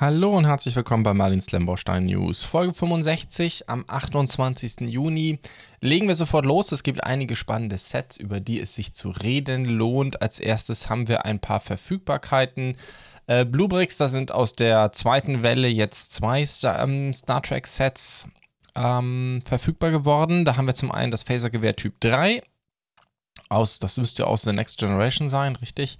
Hallo und herzlich willkommen bei Marlins Lemborstein News. Folge 65 am 28. Juni. Legen wir sofort los. Es gibt einige spannende Sets, über die es sich zu reden lohnt. Als erstes haben wir ein paar Verfügbarkeiten. Äh, Bluebricks, da sind aus der zweiten Welle jetzt zwei Star, ähm, Star Trek Sets ähm, verfügbar geworden. Da haben wir zum einen das Phasergewehr Typ 3 aus, das müsste aus The Next Generation sein, richtig?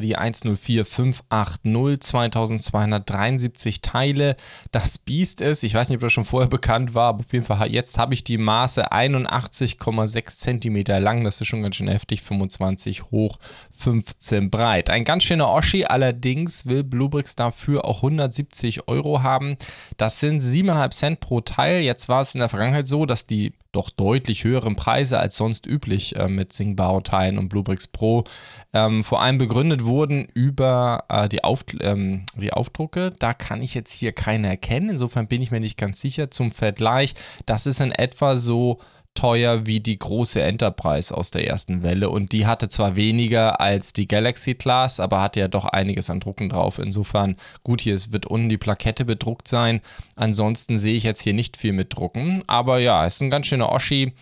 Die 104580, 2273 Teile. Das Biest ist, ich weiß nicht, ob das schon vorher bekannt war, aber auf jeden Fall jetzt habe ich die Maße 81,6 cm lang, das ist schon ganz schön heftig, 25 hoch, 15 breit. Ein ganz schöner Oschi, allerdings will Bluebricks dafür auch 170 Euro haben. Das sind 7,5 Cent pro Teil. Jetzt war es in der Vergangenheit so, dass die doch deutlich höheren Preise als sonst üblich äh, mit Sing-Bauteilen und Bluebricks Pro ähm, vor allem begründet wurden über äh, die, Auf, ähm, die Aufdrucke. Da kann ich jetzt hier keine erkennen. Insofern bin ich mir nicht ganz sicher. Zum Vergleich, das ist in etwa so teuer wie die große Enterprise aus der ersten Welle und die hatte zwar weniger als die Galaxy Class, aber hatte ja doch einiges an Drucken drauf. Insofern, gut, hier wird unten die Plakette bedruckt sein. Ansonsten sehe ich jetzt hier nicht viel mit Drucken, aber ja, ist ein ganz schöner Oschi.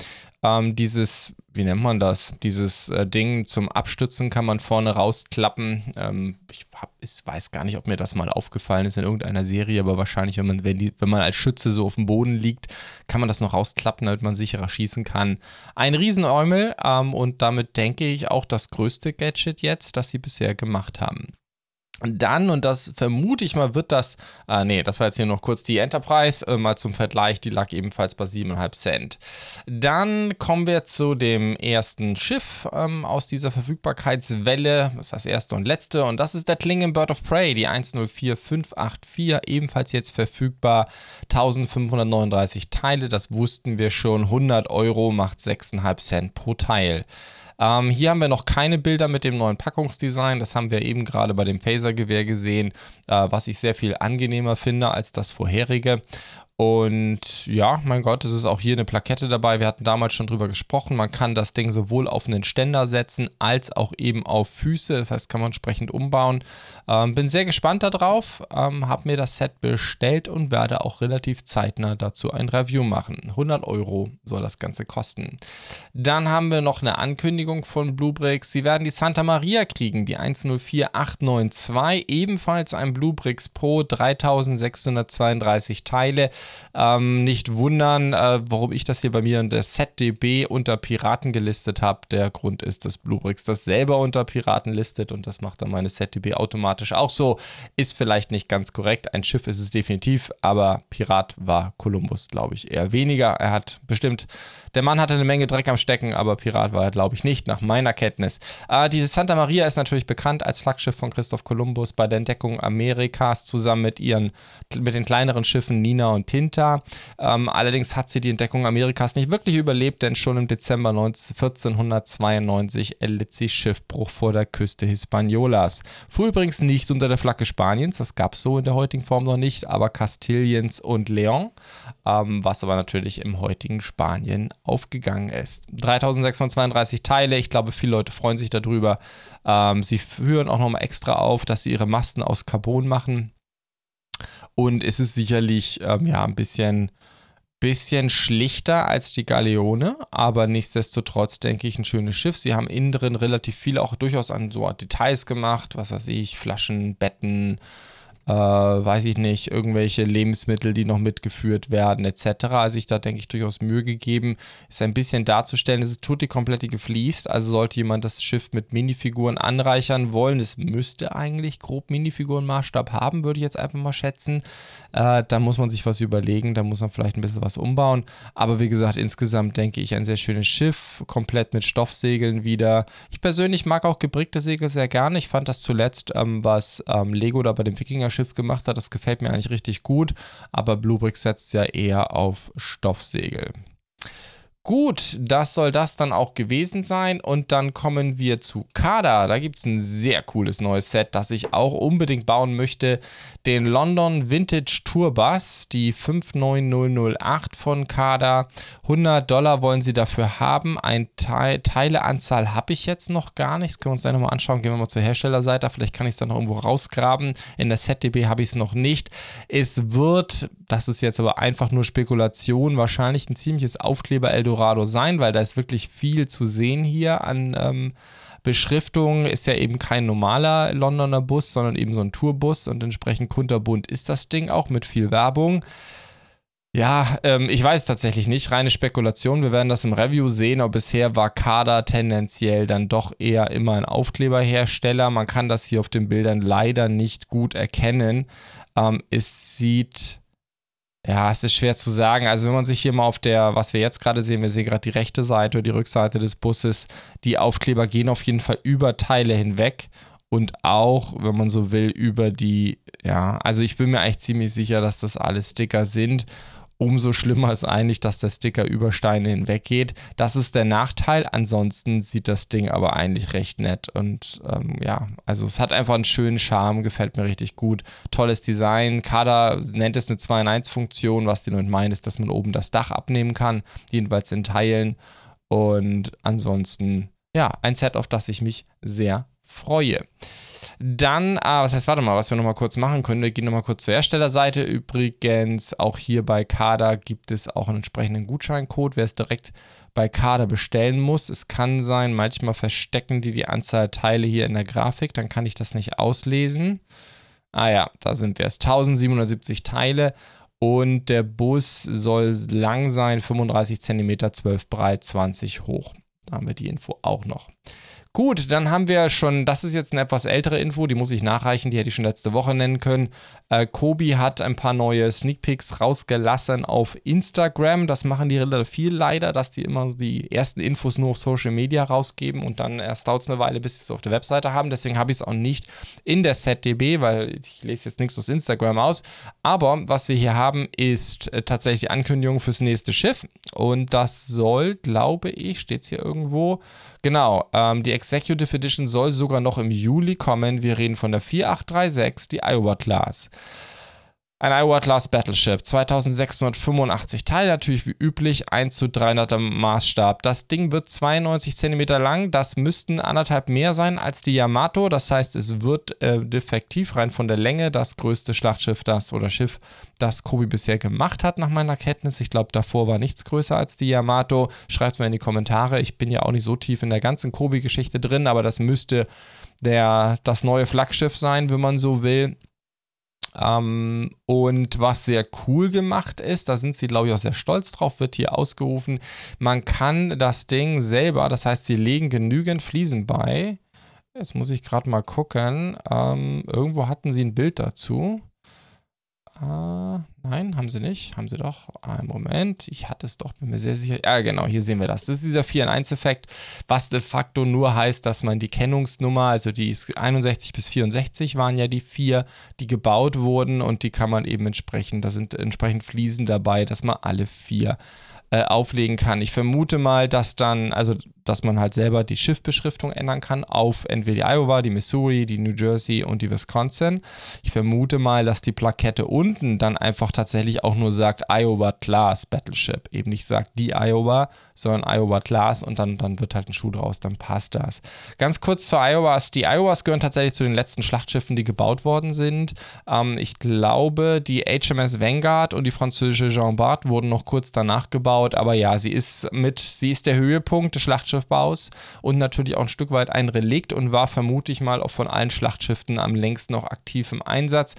Ähm, dieses, wie nennt man das? Dieses äh, Ding zum Abstützen kann man vorne rausklappen. Ähm, ich, hab, ich, weiß gar nicht, ob mir das mal aufgefallen ist in irgendeiner Serie, aber wahrscheinlich, wenn man, wenn, die, wenn man als Schütze so auf dem Boden liegt, kann man das noch rausklappen, damit man sicherer schießen kann. Ein Riesenäumel ähm, und damit denke ich auch das größte Gadget jetzt, das sie bisher gemacht haben. Dann, und das vermute ich mal, wird das, äh, nee, das war jetzt hier noch kurz die Enterprise, äh, mal zum Vergleich, die lag ebenfalls bei 7,5 Cent. Dann kommen wir zu dem ersten Schiff ähm, aus dieser Verfügbarkeitswelle, das ist das erste und letzte, und das ist der Klingen Bird of Prey, die 104584, ebenfalls jetzt verfügbar, 1539 Teile, das wussten wir schon, 100 Euro macht 6,5 Cent pro Teil. Ähm, hier haben wir noch keine Bilder mit dem neuen Packungsdesign. Das haben wir eben gerade bei dem Phaser-Gewehr gesehen, äh, was ich sehr viel angenehmer finde als das vorherige. Und ja, mein Gott, es ist auch hier eine Plakette dabei. Wir hatten damals schon drüber gesprochen. Man kann das Ding sowohl auf einen Ständer setzen als auch eben auf Füße. Das heißt, kann man entsprechend umbauen. Ähm, bin sehr gespannt darauf. Ähm, habe mir das Set bestellt und werde auch relativ zeitnah dazu ein Review machen. 100 Euro soll das Ganze kosten. Dann haben wir noch eine Ankündigung von Bluebricks. Sie werden die Santa Maria kriegen, die 104892. Ebenfalls ein Bluebricks Pro, 3632 Teile. Ähm, nicht wundern, äh, warum ich das hier bei mir in der ZDB unter Piraten gelistet habe. Der Grund ist, dass Bluebricks das selber unter Piraten listet und das macht dann meine ZDB automatisch auch so. Ist vielleicht nicht ganz korrekt. Ein Schiff ist es definitiv, aber Pirat war Kolumbus, glaube ich, eher weniger. Er hat bestimmt der Mann hatte eine Menge Dreck am Stecken, aber Pirat war er, glaube ich, nicht, nach meiner Kenntnis. Äh, diese Santa Maria ist natürlich bekannt als Flaggschiff von Christoph Kolumbus bei der Entdeckung Amerikas zusammen mit ihren, mit den kleineren Schiffen Nina und Pinta. Ähm, allerdings hat sie die Entdeckung Amerikas nicht wirklich überlebt, denn schon im Dezember 19, 1492 erlitt sie Schiffbruch vor der Küste Hispaniolas. Fuhr übrigens nicht unter der Flagge Spaniens, das gab es so in der heutigen Form noch nicht, aber Kastiliens und Leon, ähm, was aber natürlich im heutigen Spanien aufgegangen ist. 3632 Teile, ich glaube, viele Leute freuen sich darüber. Ähm, sie führen auch nochmal extra auf, dass sie ihre Masten aus Carbon machen. Und es ist sicherlich ähm, ja, ein bisschen, bisschen schlichter als die Galeone, aber nichtsdestotrotz denke ich ein schönes Schiff. Sie haben innen drin relativ viel auch durchaus an so Details gemacht, was weiß ich, Flaschen, Betten, äh, weiß ich nicht, irgendwelche Lebensmittel, die noch mitgeführt werden, etc. Also ich da denke ich durchaus Mühe gegeben, ist ein bisschen darzustellen, es ist tutti komplett gefliest, also sollte jemand das Schiff mit Minifiguren anreichern wollen, es müsste eigentlich grob Minifigurenmaßstab haben, würde ich jetzt einfach mal schätzen. Äh, da muss man sich was überlegen, da muss man vielleicht ein bisschen was umbauen. Aber wie gesagt, insgesamt denke ich ein sehr schönes Schiff, komplett mit Stoffsegeln wieder. Ich persönlich mag auch gebrickte Segel sehr gerne. Ich fand das zuletzt, ähm, was ähm, Lego da bei dem Wikinger-Schiff gemacht hat, das gefällt mir eigentlich richtig gut. Aber Bluebrick setzt ja eher auf Stoffsegel. Gut, das soll das dann auch gewesen sein. Und dann kommen wir zu Kada. Da gibt es ein sehr cooles neues Set, das ich auch unbedingt bauen möchte. Den London Vintage Tour Bus, die 59008 von Kada. 100 Dollar wollen sie dafür haben. Ein Teil, Teileanzahl habe ich jetzt noch gar nicht. Das können wir uns gleich nochmal anschauen. Gehen wir mal zur Herstellerseite. Vielleicht kann ich es dann noch irgendwo rausgraben. In der ZDB habe ich es noch nicht. Es wird, das ist jetzt aber einfach nur Spekulation, wahrscheinlich ein ziemliches Aufkleber Eldorado sein, weil da ist wirklich viel zu sehen hier an ähm, Beschriftung. Ist ja eben kein normaler Londoner Bus, sondern eben so ein Tourbus und entsprechend kunterbunt ist das Ding auch mit viel Werbung. Ja, ähm, ich weiß tatsächlich nicht. Reine Spekulation. Wir werden das im Review sehen. Aber bisher war Kada tendenziell dann doch eher immer ein Aufkleberhersteller. Man kann das hier auf den Bildern leider nicht gut erkennen. Ähm, es sieht ja, es ist schwer zu sagen. Also wenn man sich hier mal auf der, was wir jetzt gerade sehen, wir sehen gerade die rechte Seite oder die Rückseite des Busses, die Aufkleber gehen auf jeden Fall über Teile hinweg und auch, wenn man so will, über die, ja, also ich bin mir eigentlich ziemlich sicher, dass das alles Sticker sind Umso schlimmer ist eigentlich, dass der Sticker über Steine hinweg geht. Das ist der Nachteil. Ansonsten sieht das Ding aber eigentlich recht nett. Und ähm, ja, also es hat einfach einen schönen Charme, gefällt mir richtig gut. Tolles Design. Kada nennt es eine 2 in 1 Funktion. Was die damit meint, ist, dass man oben das Dach abnehmen kann. Jedenfalls in Teilen. Und ansonsten, ja, ein Set, auf das ich mich sehr freue. Dann, ah, was heißt, warte mal, was wir nochmal kurz machen können, wir gehen nochmal kurz zur Herstellerseite. Übrigens, auch hier bei Kader gibt es auch einen entsprechenden Gutscheincode, wer es direkt bei Kader bestellen muss. Es kann sein, manchmal verstecken die die Anzahl Teile hier in der Grafik, dann kann ich das nicht auslesen. Ah ja, da sind wir es. 1770 Teile und der Bus soll lang sein, 35 cm, 12 breit, 20 hoch. Da haben wir die Info auch noch. Gut, dann haben wir schon, das ist jetzt eine etwas ältere Info, die muss ich nachreichen, die hätte ich schon letzte Woche nennen können. Äh, Kobi hat ein paar neue Sneak Peeks rausgelassen auf Instagram. Das machen die relativ viel leider, dass die immer die ersten Infos nur auf Social Media rausgeben und dann erst dauert es eine Weile, bis sie es auf der Webseite haben. Deswegen habe ich es auch nicht in der ZDB, weil ich lese jetzt nichts aus Instagram aus. Aber was wir hier haben, ist äh, tatsächlich die Ankündigung fürs nächste Schiff. Und das soll, glaube ich, steht es hier irgendwo, Genau, ähm, die Executive Edition soll sogar noch im Juli kommen. Wir reden von der 4836, die Iowa Class. Ein Iowa Class Battleship, 2685 Teile, natürlich wie üblich, 1 zu 300er Maßstab. Das Ding wird 92 cm lang, das müssten anderthalb mehr sein als die Yamato, das heißt, es wird äh, defektiv rein von der Länge das größte Schlachtschiff, das oder Schiff, das Kobi bisher gemacht hat, nach meiner Kenntnis. Ich glaube, davor war nichts größer als die Yamato. Schreibt es mir in die Kommentare, ich bin ja auch nicht so tief in der ganzen Kobi-Geschichte drin, aber das müsste der, das neue Flaggschiff sein, wenn man so will. Ähm, und was sehr cool gemacht ist, da sind sie, glaube ich, auch sehr stolz drauf, wird hier ausgerufen. Man kann das Ding selber, das heißt, sie legen genügend Fliesen bei. Jetzt muss ich gerade mal gucken. Ähm, irgendwo hatten sie ein Bild dazu. Äh, nein, haben sie nicht. Haben sie doch. Einen Moment. Ich hatte es doch, bin mir sehr sicher. Ja, genau, hier sehen wir das. Das ist dieser 4 in 1 Effekt, was de facto nur heißt, dass man die Kennungsnummer, also die 61 bis 64 waren ja die vier, die gebaut wurden und die kann man eben entsprechend, da sind entsprechend Fliesen dabei, dass man alle vier äh, auflegen kann. Ich vermute mal, dass dann, also dass man halt selber die Schiffbeschriftung ändern kann auf entweder die Iowa, die Missouri, die New Jersey und die Wisconsin. Ich vermute mal, dass die Plakette unten dann einfach tatsächlich auch nur sagt Iowa Class Battleship. Eben nicht sagt die Iowa, sondern Iowa Class und dann, dann wird halt ein Schuh draus, dann passt das. Ganz kurz zu Iowas. Die Iowas gehören tatsächlich zu den letzten Schlachtschiffen, die gebaut worden sind. Ähm, ich glaube, die HMS Vanguard und die französische Jean Bart wurden noch kurz danach gebaut, aber ja, sie ist mit, sie ist der Höhepunkt des Schlachtschiffs Schlachtschiffbaus und natürlich auch ein Stück weit ein Relikt und war vermutlich mal auch von allen Schlachtschiffen am längsten noch aktiv im Einsatz.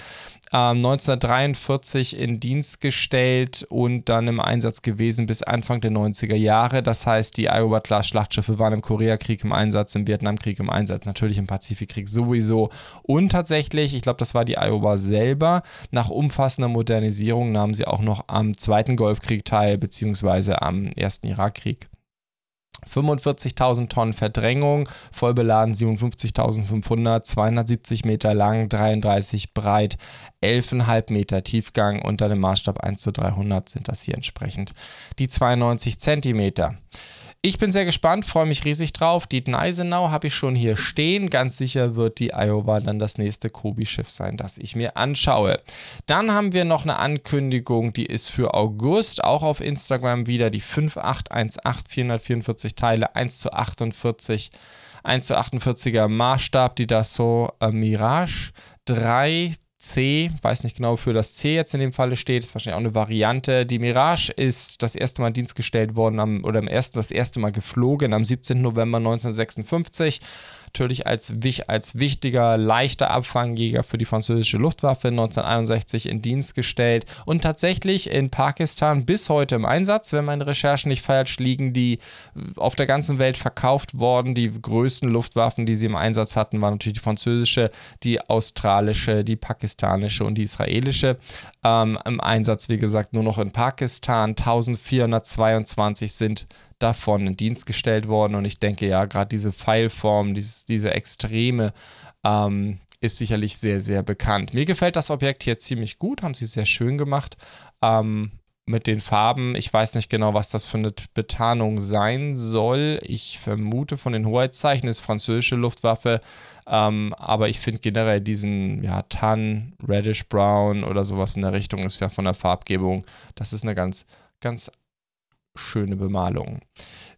1943 ähm, in Dienst gestellt und dann im Einsatz gewesen bis Anfang der 90er Jahre. Das heißt, die Iowa-Class-Schlachtschiffe waren im Koreakrieg im Einsatz, im Vietnamkrieg im Einsatz, natürlich im Pazifikkrieg sowieso. Und tatsächlich, ich glaube, das war die Iowa selber, nach umfassender Modernisierung nahmen sie auch noch am Zweiten Golfkrieg teil, beziehungsweise am Ersten Irakkrieg. 45.000 Tonnen Verdrängung, voll beladen 57.500, 270 Meter lang, 33 breit, 11,5 Meter Tiefgang. Unter dem Maßstab 1 zu 300 sind das hier entsprechend die 92 Zentimeter. Ich bin sehr gespannt, freue mich riesig drauf. Die Gneisenau habe ich schon hier stehen. Ganz sicher wird die Iowa dann das nächste Kobi-Schiff sein, das ich mir anschaue. Dann haben wir noch eine Ankündigung, die ist für August, auch auf Instagram wieder, die 5818 444 Teile, 1 zu 48. 1 zu 48er Maßstab, die Dassault Mirage 3 C, weiß nicht genau, wofür das C jetzt in dem Falle steht, ist wahrscheinlich auch eine Variante. Die Mirage ist das erste Mal dienstgestellt worden am, oder im ersten, das erste Mal geflogen am 17. November 1956 natürlich als, als wichtiger, leichter Abfangjäger für die französische Luftwaffe 1961 in Dienst gestellt und tatsächlich in Pakistan bis heute im Einsatz. Wenn meine Recherchen nicht falsch liegen, die auf der ganzen Welt verkauft worden. Die größten Luftwaffen, die sie im Einsatz hatten, waren natürlich die französische, die australische, die pakistanische und die israelische. Ähm, Im Einsatz, wie gesagt, nur noch in Pakistan. 1422 sind davon in Dienst gestellt worden. Und ich denke ja, gerade diese Pfeilform, dieses, diese Extreme, ähm, ist sicherlich sehr, sehr bekannt. Mir gefällt das Objekt hier ziemlich gut, haben sie sehr schön gemacht. Ähm, mit den Farben. Ich weiß nicht genau, was das für eine Betarnung sein soll. Ich vermute von den Hoheitszeichen ist französische Luftwaffe. Ähm, aber ich finde generell diesen ja, Tan, Reddish Brown oder sowas in der Richtung ist ja von der Farbgebung. Das ist eine ganz, ganz schöne Bemalung.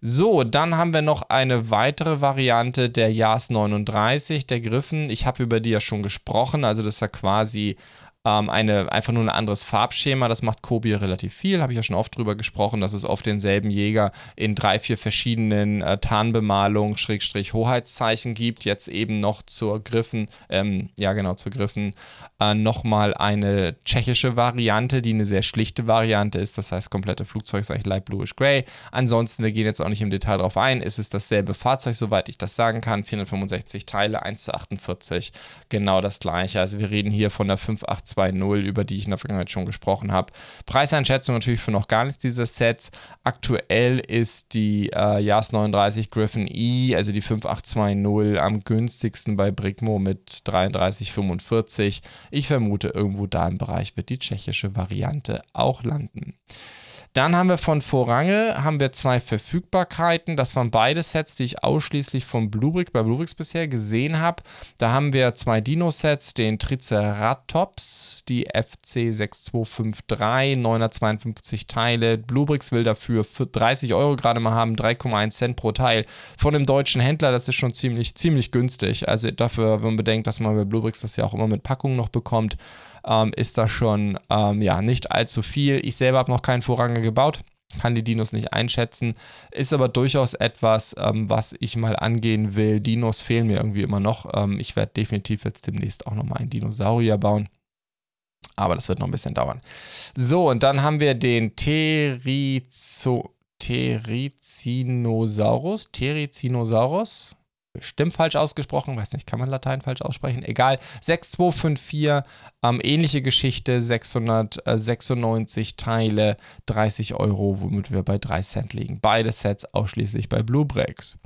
So, dann haben wir noch eine weitere Variante der JAS 39, der Griffen. Ich habe über die ja schon gesprochen, also das ist ja quasi ähm, eine, einfach nur ein anderes Farbschema. Das macht Kobi relativ viel, habe ich ja schon oft drüber gesprochen, dass es oft denselben Jäger in drei, vier verschiedenen äh, Tarnbemalungen, Schrägstrich Hoheitszeichen gibt. Jetzt eben noch zur Griffen, ähm, ja genau, zur Griffen, äh, nochmal eine tschechische Variante, die eine sehr schlichte Variante ist. Das heißt, komplette Flugzeugzeichen Light Bluish Gray. Ansonsten, wir gehen jetzt auch nicht im Detail drauf ein, ist es dasselbe Fahrzeug, soweit ich das sagen kann. 465 Teile, 1 zu 48, genau das gleiche. Also wir reden hier von der 580 2.0, über die ich in der Vergangenheit schon gesprochen habe. Preiseinschätzung natürlich für noch gar nichts dieses Sets. Aktuell ist die äh, JAS 39 Griffin E, also die 5820, am günstigsten bei Brigmo mit 33,45. Ich vermute, irgendwo da im Bereich wird die tschechische Variante auch landen. Dann haben wir von Vorrange haben wir zwei Verfügbarkeiten. Das waren beide Sets, die ich ausschließlich von Bluebrick bei Bluebricks bisher gesehen habe. Da haben wir zwei Dino-Sets, den Triceratops, die FC 6253, 952 Teile. Bluebricks will dafür für 30 Euro gerade mal haben, 3,1 Cent pro Teil. Von dem deutschen Händler, das ist schon ziemlich, ziemlich günstig. Also dafür, wenn man bedenkt, dass man bei Bluebricks das ja auch immer mit Packung noch bekommt ähm, ist das schon ähm, ja, nicht allzu viel. Ich selber habe noch keinen Vorranger gebaut kann die Dinos nicht einschätzen, ist aber durchaus etwas, ähm, was ich mal angehen will. Dinos fehlen mir irgendwie immer noch. Ähm, ich werde definitiv jetzt demnächst auch nochmal einen Dinosaurier bauen. Aber das wird noch ein bisschen dauern. So, und dann haben wir den Terizo Terizinosaurus. Terizinosaurus bestimmt falsch ausgesprochen, weiß nicht, kann man Latein falsch aussprechen, egal. 6254, ähm, ähnliche Geschichte, 696 Teile, 30 Euro, womit wir bei 3 Cent liegen. Beide Sets ausschließlich bei Bluebricks.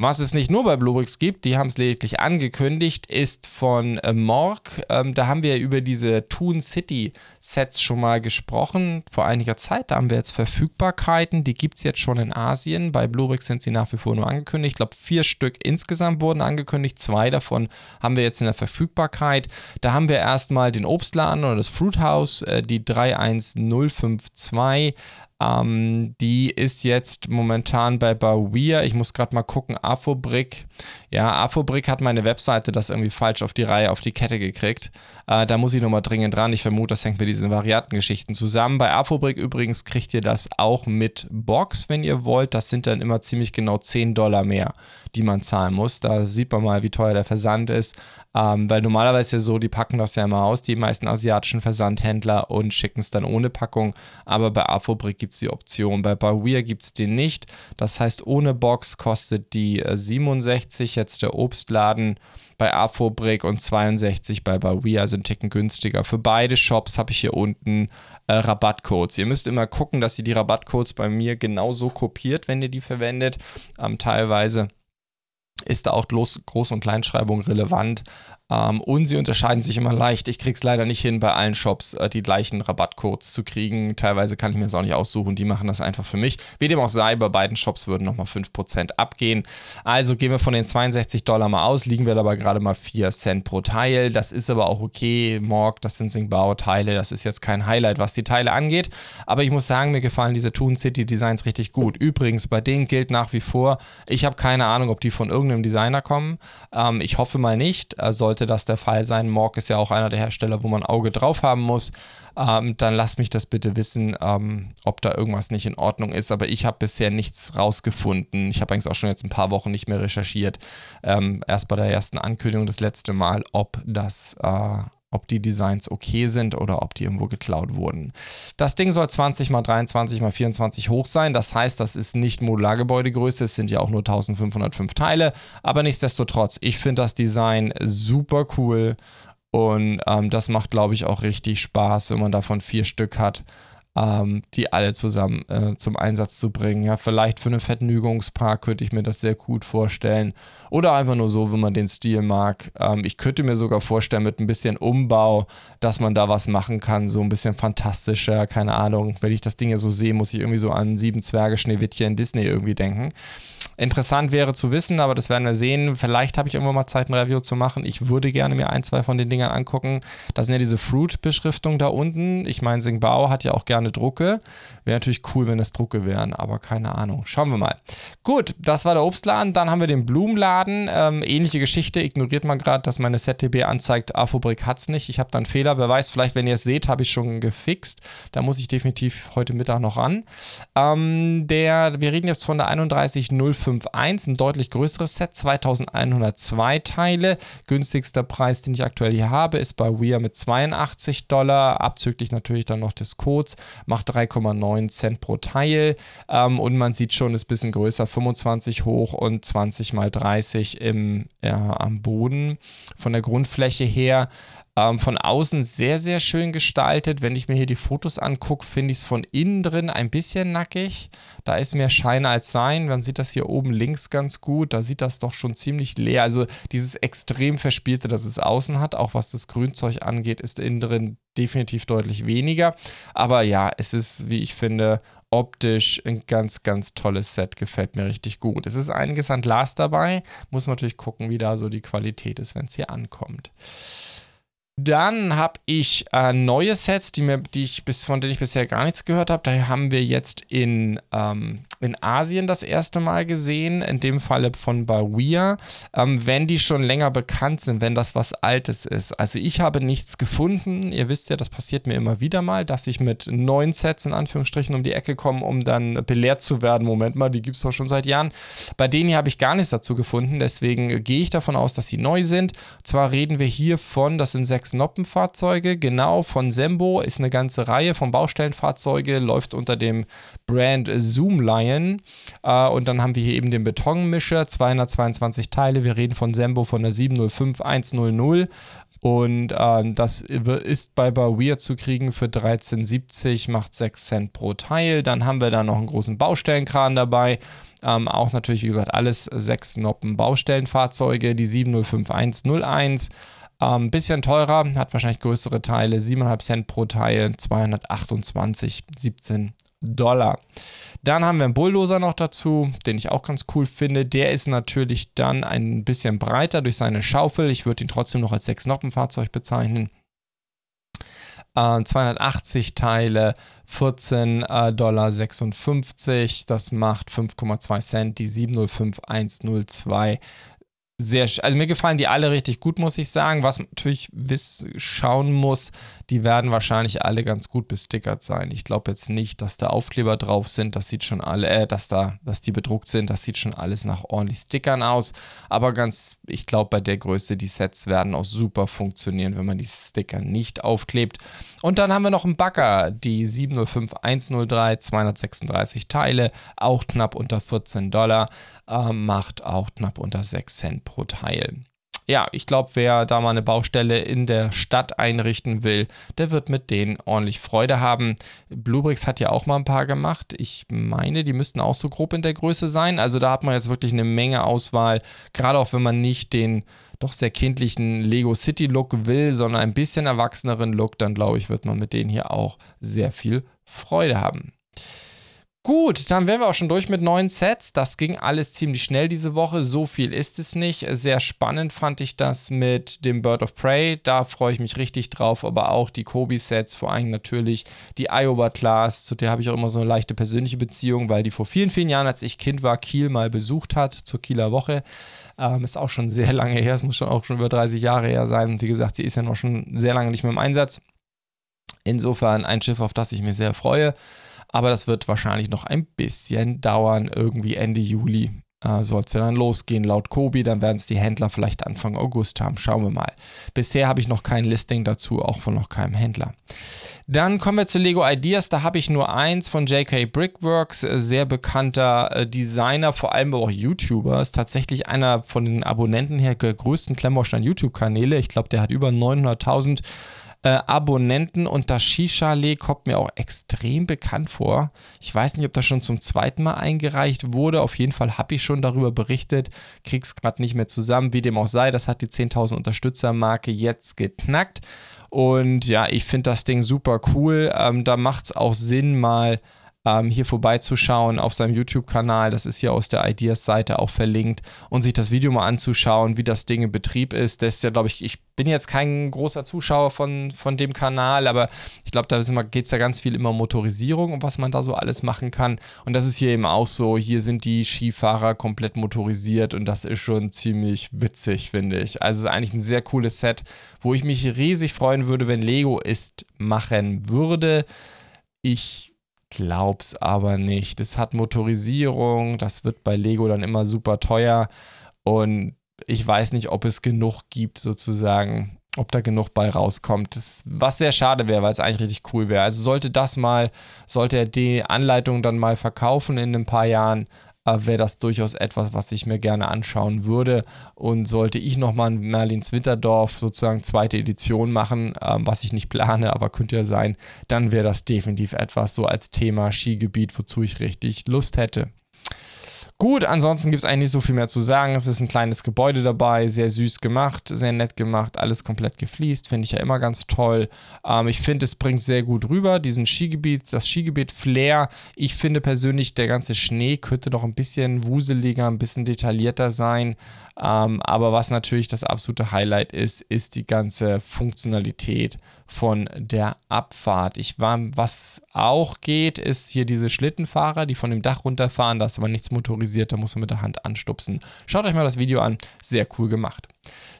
Was es nicht nur bei Bluebricks gibt, die haben es lediglich angekündigt, ist von äh, Morg. Ähm, da haben wir über diese Toon City Sets schon mal gesprochen. Vor einiger Zeit, da haben wir jetzt Verfügbarkeiten, die gibt es jetzt schon in Asien. Bei Bluebricks sind sie nach wie vor nur angekündigt. Ich glaube, vier Stück insgesamt wurden angekündigt. Zwei davon haben wir jetzt in der Verfügbarkeit. Da haben wir erstmal den Obstladen oder das Fruit House, äh, die 31052. Ähm, die ist jetzt momentan bei Bawir. Ich muss gerade mal gucken. Afobrick. Ja, Afobrick hat meine Webseite das irgendwie falsch auf die Reihe, auf die Kette gekriegt. Äh, da muss ich nochmal dringend dran. Ich vermute, das hängt mit diesen Variantengeschichten zusammen. Bei Afobrick übrigens kriegt ihr das auch mit Box, wenn ihr wollt. Das sind dann immer ziemlich genau 10 Dollar mehr, die man zahlen muss. Da sieht man mal, wie teuer der Versand ist. Ähm, weil normalerweise ja so, die packen das ja immer aus, die meisten asiatischen Versandhändler, und schicken es dann ohne Packung. Aber bei Afobrick gibt gibt es die Option. Bei Bawir gibt es den nicht. Das heißt, ohne Box kostet die 67, äh, jetzt der Obstladen bei Afobrik und 62 bei Bawir, also ein Ticken günstiger. Für beide Shops habe ich hier unten äh, Rabattcodes. Ihr müsst immer gucken, dass ihr die Rabattcodes bei mir genauso kopiert, wenn ihr die verwendet. Ähm, teilweise ist da auch Groß- und Kleinschreibung relevant. Ähm, und sie unterscheiden sich immer leicht. Ich kriege es leider nicht hin, bei allen Shops äh, die gleichen Rabattcodes zu kriegen. Teilweise kann ich mir das auch nicht aussuchen. Die machen das einfach für mich. Wie dem auch sei, bei beiden Shops würden nochmal 5% abgehen. Also gehen wir von den 62 Dollar mal aus, liegen wir aber gerade mal 4 Cent pro Teil. Das ist aber auch okay. Morg, das sind Singbao-Teile. Das ist jetzt kein Highlight, was die Teile angeht. Aber ich muss sagen, mir gefallen diese Toon City Designs richtig gut. Übrigens, bei denen gilt nach wie vor, ich habe keine Ahnung, ob die von irgendeinem Designer kommen. Ähm, ich hoffe mal nicht. Äh, sollte sollte das der Fall sein, Morg ist ja auch einer der Hersteller, wo man Auge drauf haben muss, ähm, dann lasst mich das bitte wissen, ähm, ob da irgendwas nicht in Ordnung ist. Aber ich habe bisher nichts rausgefunden. Ich habe eigentlich auch schon jetzt ein paar Wochen nicht mehr recherchiert. Ähm, erst bei der ersten Ankündigung das letzte Mal, ob das äh, ob die Designs okay sind oder ob die irgendwo geklaut wurden. Das Ding soll 20 x 23 x 24 hoch sein. Das heißt, das ist nicht Modulargebäudegröße. Es sind ja auch nur 1505 Teile. Aber nichtsdestotrotz, ich finde das Design super cool. Und ähm, das macht, glaube ich, auch richtig Spaß, wenn man davon vier Stück hat ähm, die alle zusammen äh, zum Einsatz zu bringen. Ja, vielleicht für einen Vergnügungspark könnte ich mir das sehr gut vorstellen. Oder einfach nur so, wenn man den Stil mag. Ähm, ich könnte mir sogar vorstellen, mit ein bisschen Umbau, dass man da was machen kann, so ein bisschen fantastischer, keine Ahnung. Wenn ich das Ding ja so sehe, muss ich irgendwie so an Sieben Zwerge Schneewittchen Disney irgendwie denken. Interessant wäre zu wissen, aber das werden wir sehen. Vielleicht habe ich irgendwann mal Zeit, ein Review zu machen. Ich würde gerne mir ein, zwei von den Dingern angucken. Da sind ja diese Fruit-Beschriftungen da unten. Ich meine, Singbao hat ja auch gerne Drucke. Wäre natürlich cool, wenn das Drucke wären, aber keine Ahnung. Schauen wir mal. Gut, das war der Obstladen. Dann haben wir den Blumenladen. Ähm, ähnliche Geschichte. Ignoriert man gerade, dass meine ZTB anzeigt, Afobrik hat es nicht. Ich habe da einen Fehler. Wer weiß, vielleicht, wenn ihr es seht, habe ich schon gefixt. Da muss ich definitiv heute Mittag noch ran. Ähm, der, wir reden jetzt von der 3105 5.1, ein deutlich größeres Set, 2102 Teile. Günstigster Preis, den ich aktuell hier habe, ist bei Weir mit 82 Dollar, abzüglich natürlich dann noch des Codes, macht 3,9 Cent pro Teil ähm, und man sieht schon, ist ein bisschen größer, 25 hoch und 20 mal 30 im, äh, am Boden. Von der Grundfläche her ähm, von außen sehr, sehr schön gestaltet. Wenn ich mir hier die Fotos angucke, finde ich es von innen drin ein bisschen nackig. Da ist mehr Schein als Sein. Man sieht das hier oben links ganz gut. Da sieht das doch schon ziemlich leer. Also dieses extrem verspielte, das es außen hat, auch was das Grünzeug angeht, ist innen drin definitiv deutlich weniger. Aber ja, es ist, wie ich finde, optisch ein ganz, ganz tolles Set. Gefällt mir richtig gut. Es ist einiges an Glas dabei. Muss man natürlich gucken, wie da so die Qualität ist, wenn es hier ankommt. Dann habe ich äh, neue Sets, die, mir, die ich bis, von denen ich bisher gar nichts gehört habe. Da haben wir jetzt in, ähm, in Asien das erste Mal gesehen, in dem Falle von Bawia. Ähm, wenn die schon länger bekannt sind, wenn das was Altes ist. Also ich habe nichts gefunden. Ihr wisst ja, das passiert mir immer wieder mal, dass ich mit neuen Sets in Anführungsstrichen um die Ecke komme, um dann belehrt zu werden. Moment mal, die gibt es doch schon seit Jahren. Bei denen hier habe ich gar nichts dazu gefunden. Deswegen gehe ich davon aus, dass sie neu sind. Zwar reden wir hier von, das sind sechs sechs Noppenfahrzeuge, genau von Sembo, ist eine ganze Reihe von Baustellenfahrzeuge, läuft unter dem Brand Zoom Lion. Äh, und dann haben wir hier eben den Betonmischer, 222 Teile. Wir reden von Sembo von der 705100. Und äh, das ist bei Bawir zu kriegen für 13,70, macht 6 Cent pro Teil. Dann haben wir da noch einen großen Baustellenkran dabei. Ähm, auch natürlich, wie gesagt, alles sechs Noppen Baustellenfahrzeuge, die 7050101. Ähm, bisschen teurer, hat wahrscheinlich größere Teile, 7,5 Cent pro Teil, 228, 17 Dollar. Dann haben wir einen Bulldozer noch dazu, den ich auch ganz cool finde. Der ist natürlich dann ein bisschen breiter durch seine Schaufel. Ich würde ihn trotzdem noch als Sechs-Noppen-Fahrzeug bezeichnen. 280 äh, Teile, 14,56 äh, Dollar. Das macht 5,2 Cent. Die 705,102 sehr, also mir gefallen die alle richtig gut, muss ich sagen. Was man natürlich wiss, schauen muss, die werden wahrscheinlich alle ganz gut bestickert sein. Ich glaube jetzt nicht, dass da Aufkleber drauf sind. Das sieht schon alle, äh, dass da, dass die bedruckt sind. Das sieht schon alles nach ordentlich Stickern aus. Aber ganz, ich glaube, bei der Größe, die Sets werden auch super funktionieren, wenn man die Sticker nicht aufklebt. Und dann haben wir noch einen Bagger, die 705103, 236 Teile, auch knapp unter 14 Dollar, äh, macht auch knapp unter 6 Cent pro Teil. Ja, ich glaube, wer da mal eine Baustelle in der Stadt einrichten will, der wird mit denen ordentlich Freude haben. Bluebricks hat ja auch mal ein paar gemacht. Ich meine, die müssten auch so grob in der Größe sein. Also da hat man jetzt wirklich eine Menge Auswahl, gerade auch wenn man nicht den doch sehr kindlichen Lego City Look will, sondern ein bisschen erwachseneren Look, dann glaube ich, wird man mit denen hier auch sehr viel Freude haben. Gut, dann wären wir auch schon durch mit neuen Sets. Das ging alles ziemlich schnell diese Woche. So viel ist es nicht. Sehr spannend fand ich das mit dem Bird of Prey. Da freue ich mich richtig drauf. Aber auch die Kobe-Sets, vor allem natürlich die Iowa Class, zu der habe ich auch immer so eine leichte persönliche Beziehung, weil die vor vielen, vielen Jahren, als ich Kind war, Kiel mal besucht hat, zur Kieler Woche. Ähm, ist auch schon sehr lange her. Es muss schon auch schon über 30 Jahre her sein. Und wie gesagt, sie ist ja noch schon sehr lange nicht mehr im Einsatz. Insofern ein Schiff, auf das ich mich sehr freue aber das wird wahrscheinlich noch ein bisschen dauern. Irgendwie Ende Juli äh, soll es ja dann losgehen, laut Kobi. Dann werden es die Händler vielleicht Anfang August haben. Schauen wir mal. Bisher habe ich noch kein Listing dazu, auch von noch keinem Händler. Dann kommen wir zu Lego Ideas. Da habe ich nur eins von JK Brickworks, äh, sehr bekannter äh, Designer, vor allem auch YouTuber. Ist tatsächlich einer von den Abonnenten her größten Klemmbaustein YouTube-Kanäle. Ich glaube, der hat über 900.000 äh, Abonnenten und das Shisha-Lee kommt mir auch extrem bekannt vor. Ich weiß nicht, ob das schon zum zweiten Mal eingereicht wurde. Auf jeden Fall habe ich schon darüber berichtet. Krieg's gerade nicht mehr zusammen, wie dem auch sei. Das hat die 10.000 Unterstützermarke jetzt geknackt. Und ja, ich finde das Ding super cool. Ähm, da macht es auch Sinn, mal ähm, hier vorbeizuschauen auf seinem YouTube-Kanal. Das ist hier aus der Ideas-Seite auch verlinkt und sich das Video mal anzuschauen, wie das Ding in Betrieb ist. Das ist ja, glaube ich, ich bin jetzt kein großer Zuschauer von, von dem Kanal, aber ich glaube, da geht es ja ganz viel immer um Motorisierung und was man da so alles machen kann. Und das ist hier eben auch so. Hier sind die Skifahrer komplett motorisiert und das ist schon ziemlich witzig, finde ich. Also eigentlich ein sehr cooles Set, wo ich mich riesig freuen würde, wenn Lego es machen würde. Ich glaub's aber nicht. Es hat Motorisierung, das wird bei Lego dann immer super teuer und ich weiß nicht, ob es genug gibt sozusagen, ob da genug bei rauskommt. Das, was sehr schade wäre, weil es eigentlich richtig cool wäre. Also sollte das mal, sollte er die Anleitung dann mal verkaufen in ein paar Jahren, wäre das durchaus etwas, was ich mir gerne anschauen würde. Und sollte ich nochmal ein Merlins Winterdorf sozusagen zweite Edition machen, ähm, was ich nicht plane, aber könnte ja sein, dann wäre das definitiv etwas so als Thema Skigebiet, wozu ich richtig Lust hätte. Gut, ansonsten gibt es eigentlich nicht so viel mehr zu sagen. Es ist ein kleines Gebäude dabei, sehr süß gemacht, sehr nett gemacht, alles komplett gefliest, finde ich ja immer ganz toll. Ähm, ich finde, es bringt sehr gut rüber, diesen Skigebiet, das Skigebiet Flair. Ich finde persönlich, der ganze Schnee könnte noch ein bisschen wuseliger, ein bisschen detaillierter sein. Ähm, aber was natürlich das absolute Highlight ist, ist die ganze Funktionalität von der Abfahrt. Ich war, was auch geht, ist hier diese Schlittenfahrer, die von dem Dach runterfahren. Da ist aber nichts motorisiert, da muss man mit der Hand anstupsen. Schaut euch mal das Video an, sehr cool gemacht.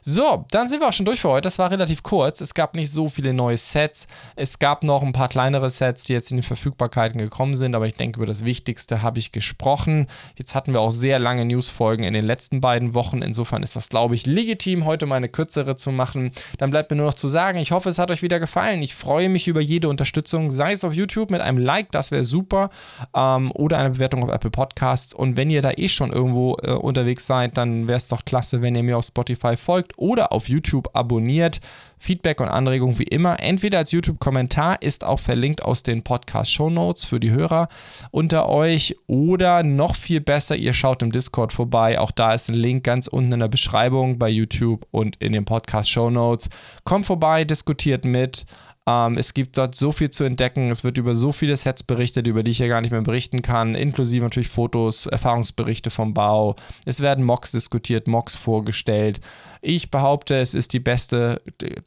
So, dann sind wir auch schon durch für heute. Das war relativ kurz. Es gab nicht so viele neue Sets. Es gab noch ein paar kleinere Sets, die jetzt in die Verfügbarkeiten gekommen sind, aber ich denke, über das Wichtigste habe ich gesprochen. Jetzt hatten wir auch sehr lange Newsfolgen in den letzten beiden Wochen. Insofern ist das, glaube ich, legitim, heute mal eine kürzere zu machen. Dann bleibt mir nur noch zu sagen, ich hoffe, es hat euch wieder gefallen. Ich freue mich über jede Unterstützung, sei es auf YouTube mit einem Like, das wäre super, ähm, oder eine Bewertung auf Apple Podcasts. Und wenn ihr da eh schon irgendwo äh, unterwegs seid, dann wäre es doch klasse, wenn ihr mir auf Spotify folgt oder auf YouTube abonniert. Feedback und Anregungen wie immer, entweder als YouTube-Kommentar, ist auch verlinkt aus den Podcast-Show Notes für die Hörer unter euch oder noch viel besser, ihr schaut im Discord vorbei. Auch da ist ein Link ganz unten in der Beschreibung bei YouTube und in den Podcast-Show Notes. Kommt vorbei, diskutiert mit. Ähm, es gibt dort so viel zu entdecken. Es wird über so viele Sets berichtet, über die ich hier gar nicht mehr berichten kann, inklusive natürlich Fotos, Erfahrungsberichte vom Bau. Es werden Mocks diskutiert, Mocks vorgestellt. Ich behaupte, es ist die beste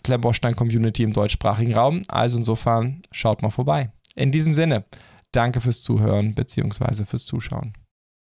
Klemmbaustein-Community im deutschsprachigen Raum. Also insofern schaut mal vorbei. In diesem Sinne, danke fürs Zuhören bzw. fürs Zuschauen.